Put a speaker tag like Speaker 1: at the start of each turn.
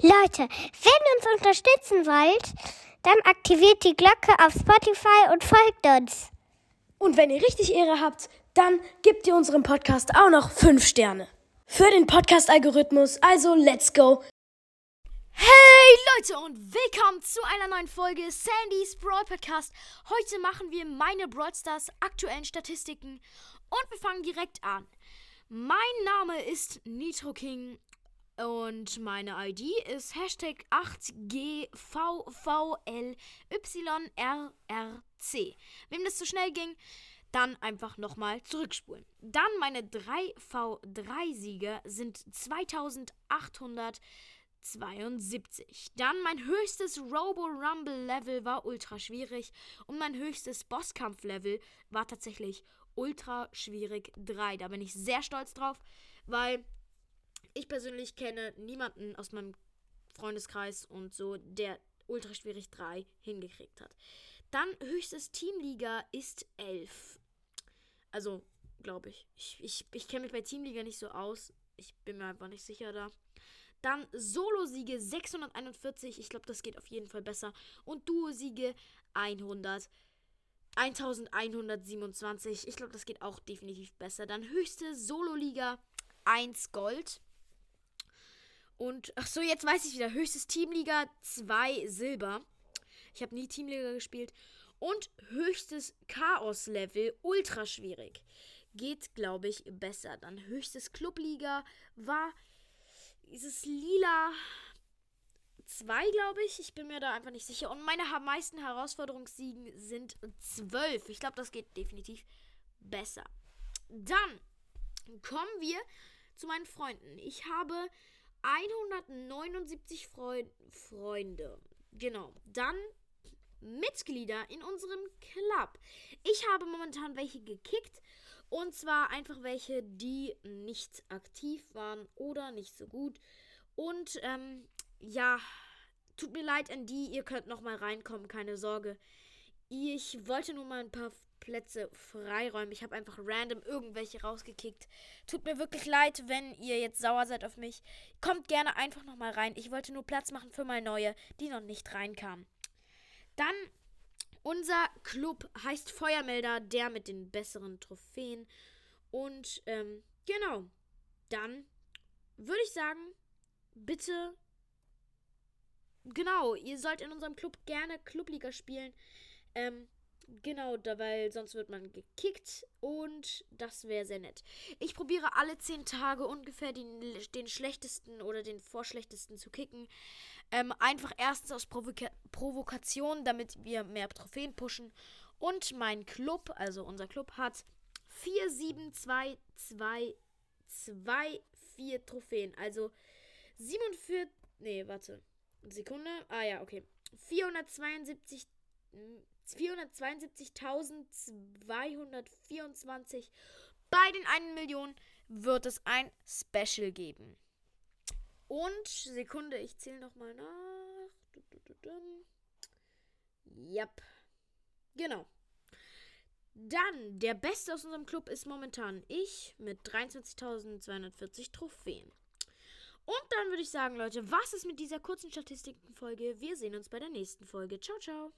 Speaker 1: Leute, wenn ihr uns unterstützen wollt, dann aktiviert die Glocke auf Spotify und folgt uns.
Speaker 2: Und wenn ihr richtig Ehre habt, dann gebt ihr unserem Podcast auch noch 5 Sterne. Für den Podcast-Algorithmus, also let's go.
Speaker 3: Hey Leute und willkommen zu einer neuen Folge Sandys Brawl Podcast. Heute machen wir meine Brawl Stars aktuellen Statistiken und wir fangen direkt an. Mein Name ist Nitro King und meine ID ist Hashtag 8GVVLYRRC. Wem das zu schnell ging, dann einfach nochmal zurückspulen. Dann meine 3V3-Siege sind 2872. Dann mein höchstes Robo-Rumble-Level war ultra schwierig und mein höchstes Bosskampf-Level war tatsächlich ultra schwierig 3. Da bin ich sehr stolz drauf, weil ich persönlich kenne niemanden aus meinem Freundeskreis und so, der ultra schwierig 3 hingekriegt hat. Dann höchstes Teamliga ist 11. Also, glaube ich. Ich, ich, ich kenne mich bei Teamliga nicht so aus. Ich bin mir einfach nicht sicher da. Dann Solo-Siege 641. Ich glaube, das geht auf jeden Fall besser. Und Duo-Siege 100. 1127. Ich glaube, das geht auch definitiv besser. Dann höchste Solo-Liga 1 Gold. Und, ach so, jetzt weiß ich wieder. Höchstes Teamliga 2 Silber. Ich habe nie Teamliga gespielt. Und höchstes Chaos-Level, ultra schwierig. Geht, glaube ich, besser. Dann höchstes Clubliga war dieses lila 2, glaube ich. Ich bin mir da einfach nicht sicher. Und meine meisten Herausforderungssiegen sind 12. Ich glaube, das geht definitiv besser. Dann kommen wir zu meinen Freunden. Ich habe 179 Freund Freunde. Genau. Dann Mitglieder in unserem Club. Ich habe momentan welche gekickt. Und zwar einfach welche, die nicht aktiv waren oder nicht so gut. Und ähm, ja, tut mir leid an die, ihr könnt nochmal reinkommen, keine Sorge. Ich wollte nur mal ein paar Plätze freiräumen. Ich habe einfach random irgendwelche rausgekickt. Tut mir wirklich leid, wenn ihr jetzt sauer seid auf mich. Kommt gerne einfach nochmal rein. Ich wollte nur Platz machen für mal neue, die noch nicht reinkamen. Dann unser Club heißt Feuermelder, der mit den besseren Trophäen. Und ähm, genau, dann würde ich sagen, bitte. Genau, ihr sollt in unserem Club gerne Clubliga spielen. Ähm, Genau, da, weil sonst wird man gekickt und das wäre sehr nett. Ich probiere alle 10 Tage ungefähr den, den schlechtesten oder den vorschlechtesten zu kicken. Ähm, einfach erstens aus Provoka Provokation, damit wir mehr Trophäen pushen. Und mein Club, also unser Club, hat 4, 7, 2, 2, 2, 4 Trophäen. Also 47. Nee, warte. Sekunde. Ah ja, okay. 472 472.224. Bei den 1 Million wird es ein Special geben. Und, Sekunde, ich zähle nochmal nach. Yep. Genau. Dann, der Beste aus unserem Club ist momentan ich mit 23.240 Trophäen. Und dann würde ich sagen, Leute, was ist mit dieser kurzen Statistikenfolge? Wir sehen uns bei der nächsten Folge. Ciao, ciao.